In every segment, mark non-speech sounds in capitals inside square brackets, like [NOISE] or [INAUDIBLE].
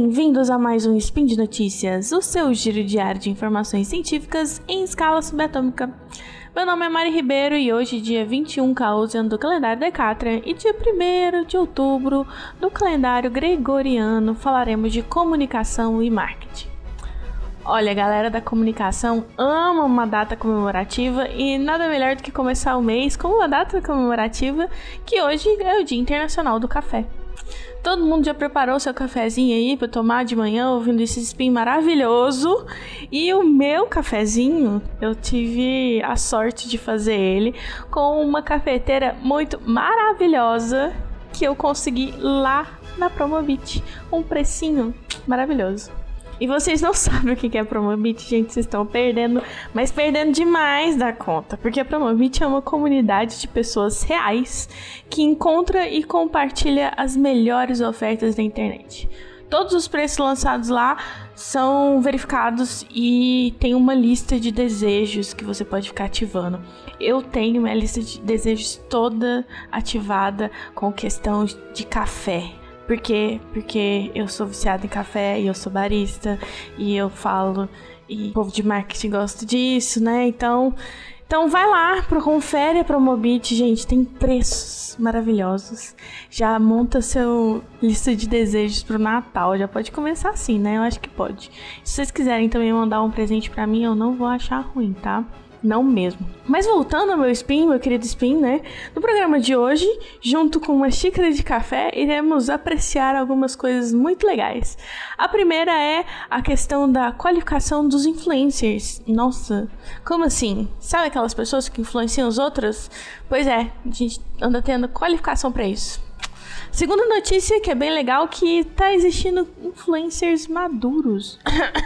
bem-vindos a mais um Spin de Notícias, o seu giro diário de informações científicas em escala subatômica. Meu nome é Mari Ribeiro e hoje, dia 21 Causian do calendário Decatran e dia 1 de outubro do calendário gregoriano, falaremos de comunicação e marketing. Olha, a galera da comunicação ama uma data comemorativa e nada melhor do que começar o mês com uma data comemorativa que hoje é o Dia Internacional do Café. Todo mundo já preparou seu cafezinho aí para tomar de manhã ouvindo esse spin maravilhoso. E o meu cafezinho, eu tive a sorte de fazer ele com uma cafeteira muito maravilhosa que eu consegui lá na Promobit. Um precinho maravilhoso. E vocês não [LAUGHS] sabem o que é Promobit, gente, vocês estão perdendo, mas perdendo demais da conta, porque a Promobit é uma comunidade de pessoas reais que encontra e compartilha as melhores ofertas da internet. Todos os preços lançados lá são verificados e tem uma lista de desejos que você pode ficar ativando. Eu tenho minha lista de desejos toda ativada com questão de café. Por quê? Porque eu sou viciada em café e eu sou barista e eu falo e o povo de marketing gosta disso, né? Então, então vai lá, pro confere a Promobit, gente, tem preços maravilhosos. Já monta seu lista de desejos pro Natal, já pode começar assim, né? Eu acho que pode. Se vocês quiserem também mandar um presente para mim, eu não vou achar ruim, tá? Não mesmo. Mas voltando ao meu spin, meu querido spin, né? No programa de hoje, junto com uma xícara de café, iremos apreciar algumas coisas muito legais. A primeira é a questão da qualificação dos influencers. Nossa, como assim? Sabe aquelas pessoas que influenciam os outros? Pois é, a gente anda tendo qualificação para isso. Segunda notícia que é bem legal que tá existindo influencers maduros.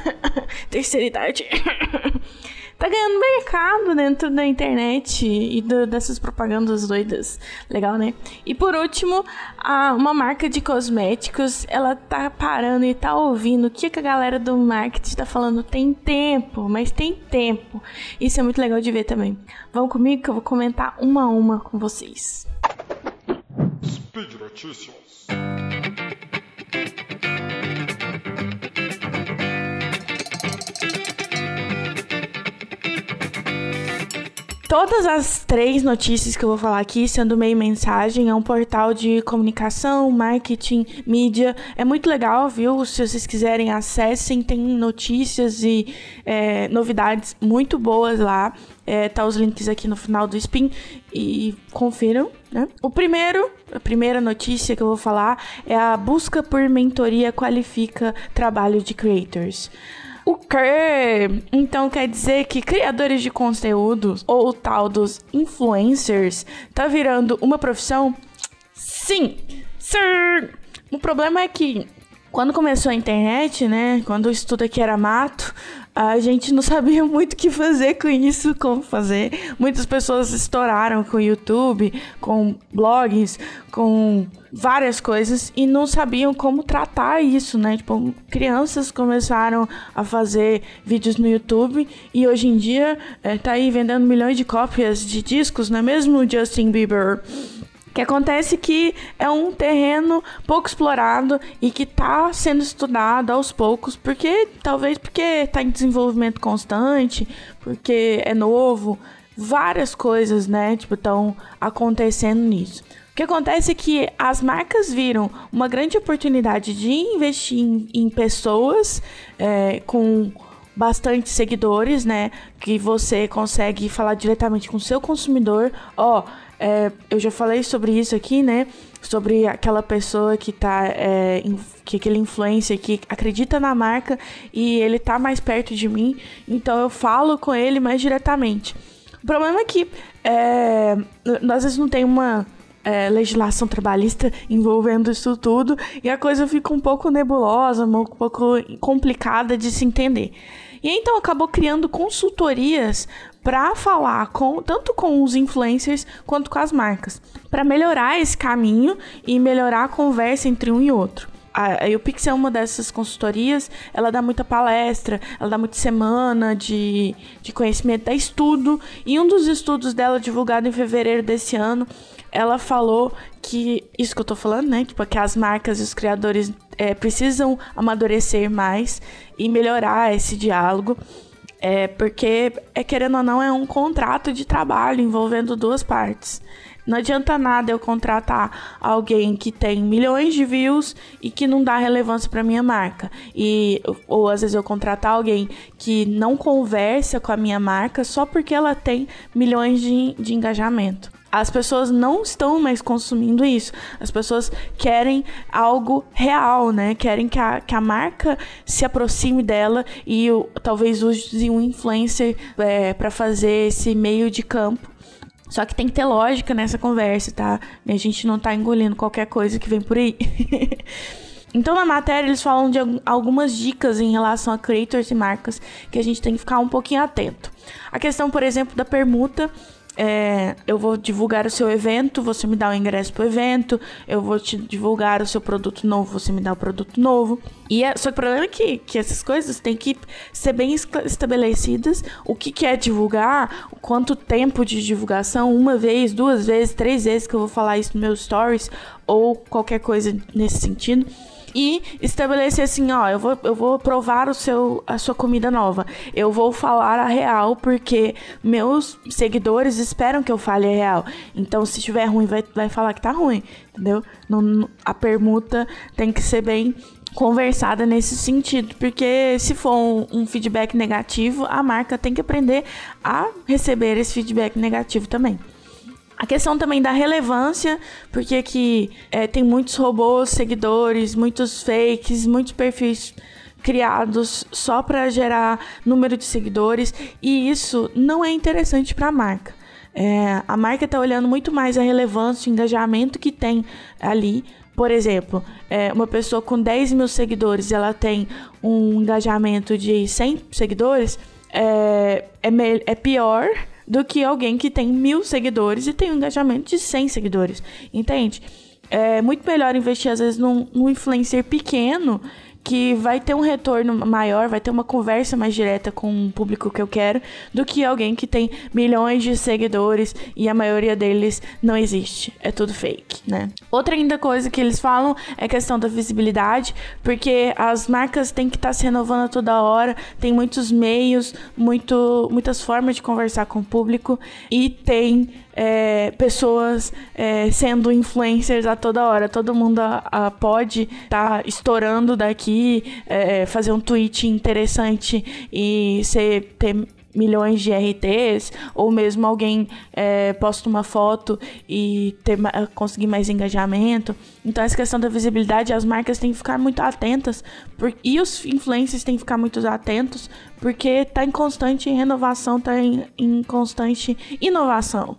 [COUGHS] Terceira idade. [COUGHS] tá ganhando mercado dentro da internet e do, dessas propagandas doidas. Legal, né? E por último, a, uma marca de cosméticos, ela tá parando e tá ouvindo o que, que a galera do marketing tá falando. Tem tempo, mas tem tempo. Isso é muito legal de ver também. Vão comigo que eu vou comentar uma a uma com vocês. Speed Notícias. Todas as três notícias que eu vou falar aqui, sendo meio mensagem, é um portal de comunicação, marketing, mídia. É muito legal, viu? Se vocês quiserem, acessem. Tem notícias e é, novidades muito boas lá. É, tá os links aqui no final do spin e confiram, né? O primeiro, a primeira notícia que eu vou falar é a busca por mentoria qualifica trabalho de creators. O que? Então quer dizer que criadores de conteúdos ou o tal dos influencers tá virando uma profissão? Sim! Sim! O problema é que quando começou a internet, né? Quando o estudo aqui era mato, a gente não sabia [LAUGHS] muito o que fazer com isso, como fazer. Muitas pessoas estouraram com YouTube, com blogs, com várias coisas e não sabiam como tratar isso, né? Tipo, crianças começaram a fazer vídeos no YouTube e hoje em dia é, tá aí vendendo milhões de cópias de discos, não é mesmo, Justin Bieber? Que acontece que é um terreno pouco explorado e que está sendo estudado aos poucos, porque talvez porque está em desenvolvimento constante, porque é novo, várias coisas, né, tipo, estão acontecendo nisso. O que acontece é que as marcas viram uma grande oportunidade de investir em, em pessoas é, com bastante seguidores, né? Que você consegue falar diretamente com o seu consumidor. Ó, oh, é, eu já falei sobre isso aqui, né? Sobre aquela pessoa que tá. É, que aquele influencer que acredita na marca e ele tá mais perto de mim, então eu falo com ele mais diretamente. O problema é que é, às vezes não tem uma é, legislação trabalhista [LAUGHS] envolvendo isso tudo e a coisa fica um pouco nebulosa, um pouco complicada de se entender. E então acabou criando consultorias para falar com tanto com os influencers quanto com as marcas, para melhorar esse caminho e melhorar a conversa entre um e outro. A, a Pix é uma dessas consultorias, ela dá muita palestra, ela dá muita semana de, de conhecimento, dá estudo, e um dos estudos dela, divulgado em fevereiro desse ano, ela falou que, isso que eu tô falando, né? Tipo, que as marcas e os criadores é, precisam amadurecer mais e melhorar esse diálogo. É, porque, é, querendo ou não, é um contrato de trabalho envolvendo duas partes. Não adianta nada eu contratar alguém que tem milhões de views e que não dá relevância para minha marca. E ou às vezes eu contratar alguém que não conversa com a minha marca só porque ela tem milhões de, de engajamento. As pessoas não estão mais consumindo isso. As pessoas querem algo real, né? Querem que a, que a marca se aproxime dela e talvez use um influencer é, para fazer esse meio de campo. Só que tem que ter lógica nessa conversa, tá? A gente não tá engolindo qualquer coisa que vem por aí. [LAUGHS] Então, na matéria, eles falam de algumas dicas em relação a creators e marcas que a gente tem que ficar um pouquinho atento. A questão, por exemplo, da permuta é, eu vou divulgar o seu evento, você me dá o ingresso pro evento, eu vou te divulgar o seu produto novo, você me dá o produto novo. E é, só que o problema é que, que essas coisas têm que ser bem estabelecidas. O que, que é divulgar, quanto tempo de divulgação, uma vez, duas vezes, três vezes que eu vou falar isso nos meus stories, ou qualquer coisa nesse sentido e estabelecer assim, ó, eu vou, eu vou provar o seu, a sua comida nova. Eu vou falar a real porque meus seguidores esperam que eu fale a real. Então, se estiver ruim, vai, vai falar que tá ruim, entendeu? Não, a permuta tem que ser bem conversada nesse sentido, porque se for um, um, feedback negativo, a marca tem que aprender a receber esse feedback negativo também. A questão também da relevância, porque aqui é, tem muitos robôs, seguidores, muitos fakes, muitos perfis criados só para gerar número de seguidores e isso não é interessante para a marca. É, a marca está olhando muito mais a relevância, o engajamento que tem ali. Por exemplo, é, uma pessoa com 10 mil seguidores, ela tem um engajamento de 100 seguidores, é, é, é pior do que alguém que tem mil seguidores e tem um engajamento de 100 seguidores, entende? É muito melhor investir, às vezes, num, num influencer pequeno que vai ter um retorno maior, vai ter uma conversa mais direta com o público que eu quero, do que alguém que tem milhões de seguidores e a maioria deles não existe. É tudo fake, né? Outra ainda coisa que eles falam é a questão da visibilidade, porque as marcas têm que estar tá se renovando toda hora, tem muitos meios, muito, muitas formas de conversar com o público e tem é, pessoas é, sendo influencers a toda hora. Todo mundo a, a pode estar tá estourando daqui, é, fazer um tweet interessante e ser, ter milhões de RTs, ou mesmo alguém é, posta uma foto e ter, conseguir mais engajamento. Então, essa questão da visibilidade, as marcas têm que ficar muito atentas, por, e os influencers têm que ficar muito atentos, porque está em constante renovação, está em, em constante inovação.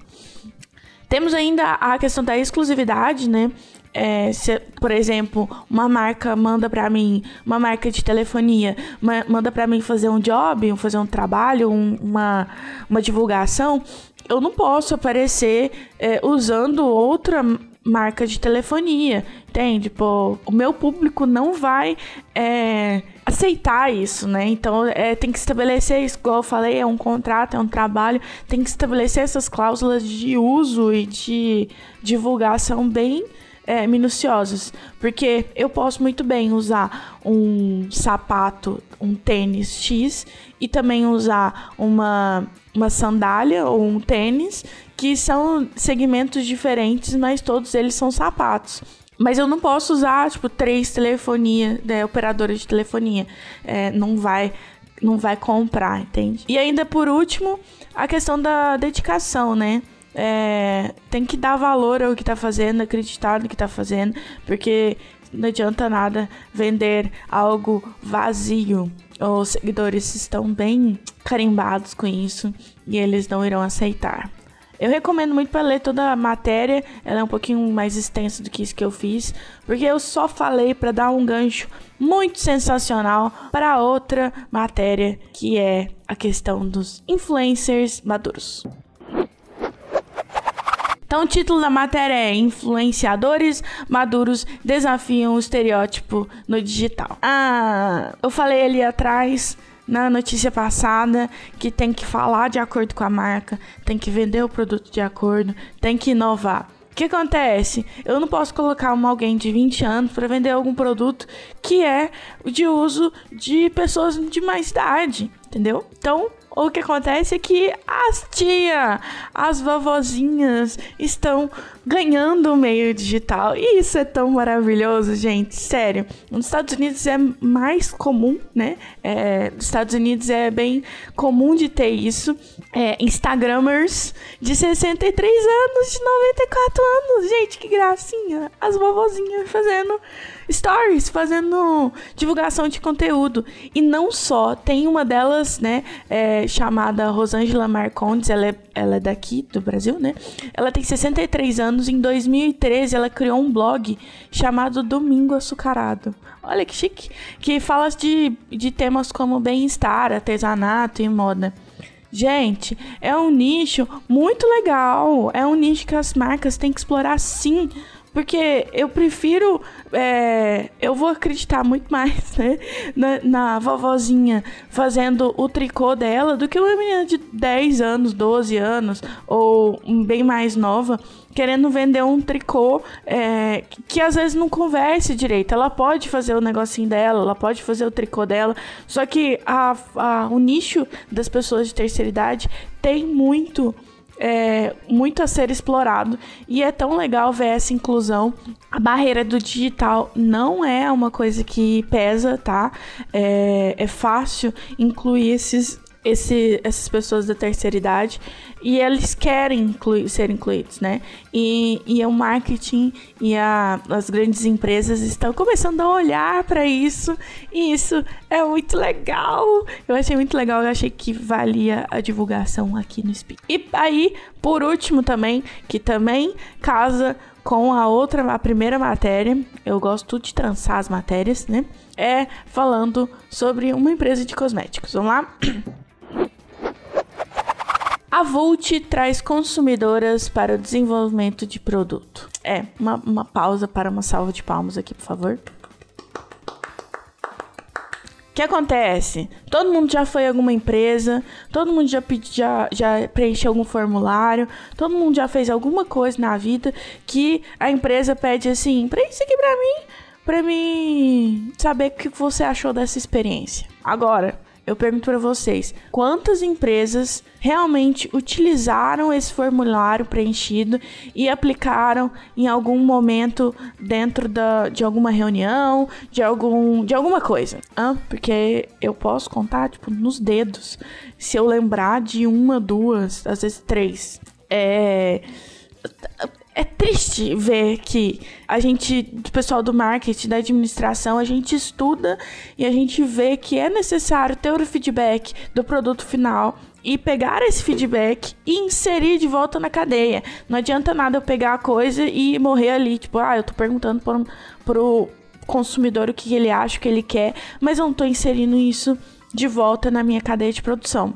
Temos ainda a questão da exclusividade, né? É, se, por exemplo, uma marca manda para mim, uma marca de telefonia, ma manda para mim fazer um job, fazer um trabalho, um, uma, uma divulgação, eu não posso aparecer é, usando outra marca de telefonia, entende? Pô, o meu público não vai é, aceitar isso, né? Então é, tem que estabelecer isso, igual eu falei, é um contrato, é um trabalho, tem que estabelecer essas cláusulas de uso e de divulgação bem é, minuciosos, porque eu posso muito bem usar um sapato, um tênis X e também usar uma, uma sandália ou um tênis, que são segmentos diferentes, mas todos eles são sapatos. Mas eu não posso usar, tipo, três telefonia, né, operadoras de telefonia. É, não vai não vai comprar, entende? E ainda por último, a questão da dedicação, né? É, tem que dar valor ao que está fazendo, acreditar no que está fazendo, porque não adianta nada vender algo vazio. Os seguidores estão bem carimbados com isso e eles não irão aceitar. Eu recomendo muito para ler toda a matéria, ela é um pouquinho mais extensa do que isso que eu fiz, porque eu só falei para dar um gancho muito sensacional para outra matéria, que é a questão dos influencers maduros. Então, o título da matéria é Influenciadores maduros desafiam o estereótipo no digital. Ah, eu falei ali atrás na notícia passada que tem que falar de acordo com a marca, tem que vender o produto de acordo, tem que inovar. O que acontece? Eu não posso colocar uma alguém de 20 anos para vender algum produto que é de uso de pessoas de mais idade, entendeu? Então, o que acontece é que as tia, as vovozinhas estão ganhando o meio digital. E isso é tão maravilhoso, gente. Sério. Nos Estados Unidos é mais comum, né? É, nos Estados Unidos é bem comum de ter isso. É, Instagramers de 63 anos, de 94 anos. Gente, que gracinha. As vovozinhas fazendo stories, fazendo divulgação de conteúdo. E não só, tem uma delas, né, é, chamada Rosângela Marcondes, ela é, ela é daqui, do Brasil, né? Ela tem 63 anos, em 2013 ela criou um blog chamado Domingo Açucarado. Olha que chique, que fala de, de temas como bem-estar, artesanato e moda. Gente, é um nicho muito legal. É um nicho que as marcas têm que explorar sim. Porque eu prefiro. É, eu vou acreditar muito mais né, na, na, vovozinha fazendo o tricô dela do que uma menina de 10 anos, 12 anos, ou bem mais nova, querendo vender um tricô é, que, às vezes não converse direito. Ela pode fazer o negocinho dela, ela pode fazer o tricô dela, só que a, a, o nicho das pessoas de terceira idade tem muito é, muito a ser explorado e é tão legal ver essa inclusão. A barreira do digital não é uma coisa que pesa, tá? É, é fácil incluir esses esse, essas pessoas da terceira idade e eles querem incluir, ser incluídos, né? E, e o marketing e a, as grandes empresas estão começando a olhar para isso e isso é muito legal. Eu achei muito legal, eu achei que valia a divulgação aqui no Speak. E aí, por último também, que também casa com a outra, a primeira matéria, eu gosto de trançar as matérias, né? É falando sobre uma empresa de cosméticos. Vamos lá? [CLEARS THROAT] A Vult traz consumidoras para o desenvolvimento de produto. É, uma, uma pausa para uma salva de palmas aqui, por favor. O que acontece? Todo mundo já foi alguma empresa, todo mundo já, pedi, já, já preencheu algum formulário, todo mundo já fez alguma coisa na vida que a empresa pede assim, preencha aqui pra mim, pra mim saber o que você achou dessa experiência. Agora, eu pergunto para vocês, quantas empresas realmente utilizaram esse formulário preenchido e aplicaram em algum momento dentro da, de alguma reunião, de algum de alguma coisa? Ah, porque eu posso contar tipo nos dedos, se eu lembrar de uma, duas, às vezes três. É é triste ver que a gente, do pessoal do marketing, da administração, a gente estuda e a gente vê que é necessário ter o feedback do produto final e pegar esse feedback e inserir de volta na cadeia. Não adianta nada eu pegar a coisa e morrer ali, tipo, ah, eu tô perguntando pro, pro consumidor o que ele acha, o que ele quer, mas eu não tô inserindo isso de volta na minha cadeia de produção.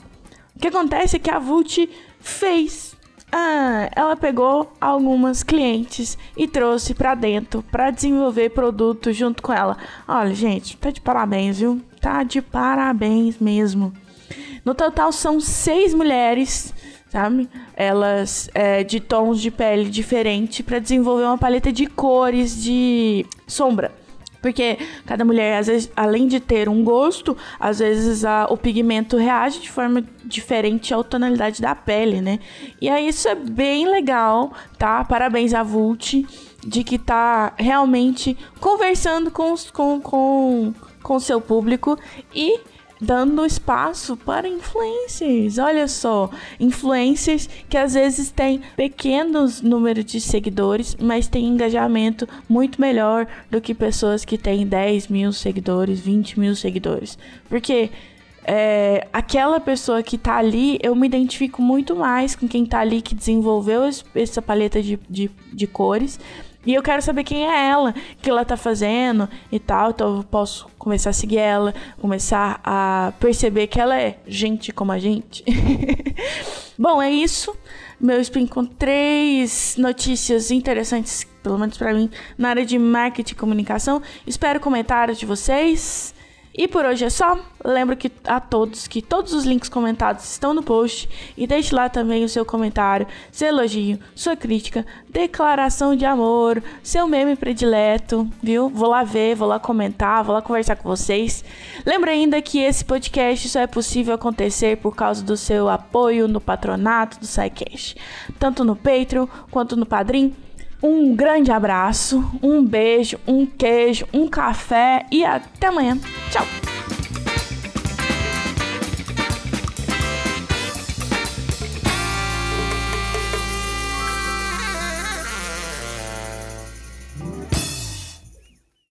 O que acontece é que a Vult fez ah, ela pegou algumas clientes e trouxe para dentro para desenvolver produto junto com ela. Olha, gente, tá de parabéns, viu? Tá de parabéns mesmo. No total são seis mulheres, sabe? Elas é, de tons de pele diferente para desenvolver uma paleta de cores de sombra. Porque cada mulher, às vezes, além de ter um gosto, às vezes a, o pigmento reage de forma diferente à tonalidade da pele, né? E aí isso é bem legal, tá? Parabéns a Vult de que tá realmente conversando com, com, com, com seu público e dando espaço para influencers. Olha só, influencers que às vezes têm pequenos números de seguidores, mas têm engajamento muito melhor do que pessoas que têm 10 mil seguidores, 20 mil seguidores. Porque é, aquela pessoa que tá ali, eu me identifico muito mais com quem tá ali que desenvolveu essa paleta de, de, de cores e eu quero saber quem é ela, o que ela tá fazendo e tal. Então eu posso começar a seguir ela, começar a perceber que ela é gente como a gente. [LAUGHS] Bom, é isso. Meu spin com três notícias interessantes, pelo menos para mim, na área de marketing e comunicação. Espero comentários de vocês. E por hoje é só. Lembro que a todos que todos os links comentados estão no post e deixe lá também o seu comentário, seu elogio, sua crítica, declaração de amor, seu meme predileto, viu? Vou lá ver, vou lá comentar, vou lá conversar com vocês. Lembra ainda que esse podcast só é possível acontecer por causa do seu apoio no patronato do SciCash, tanto no Patreon quanto no Padrim. Um grande abraço, um beijo, um queijo, um café e até amanhã. Tchau!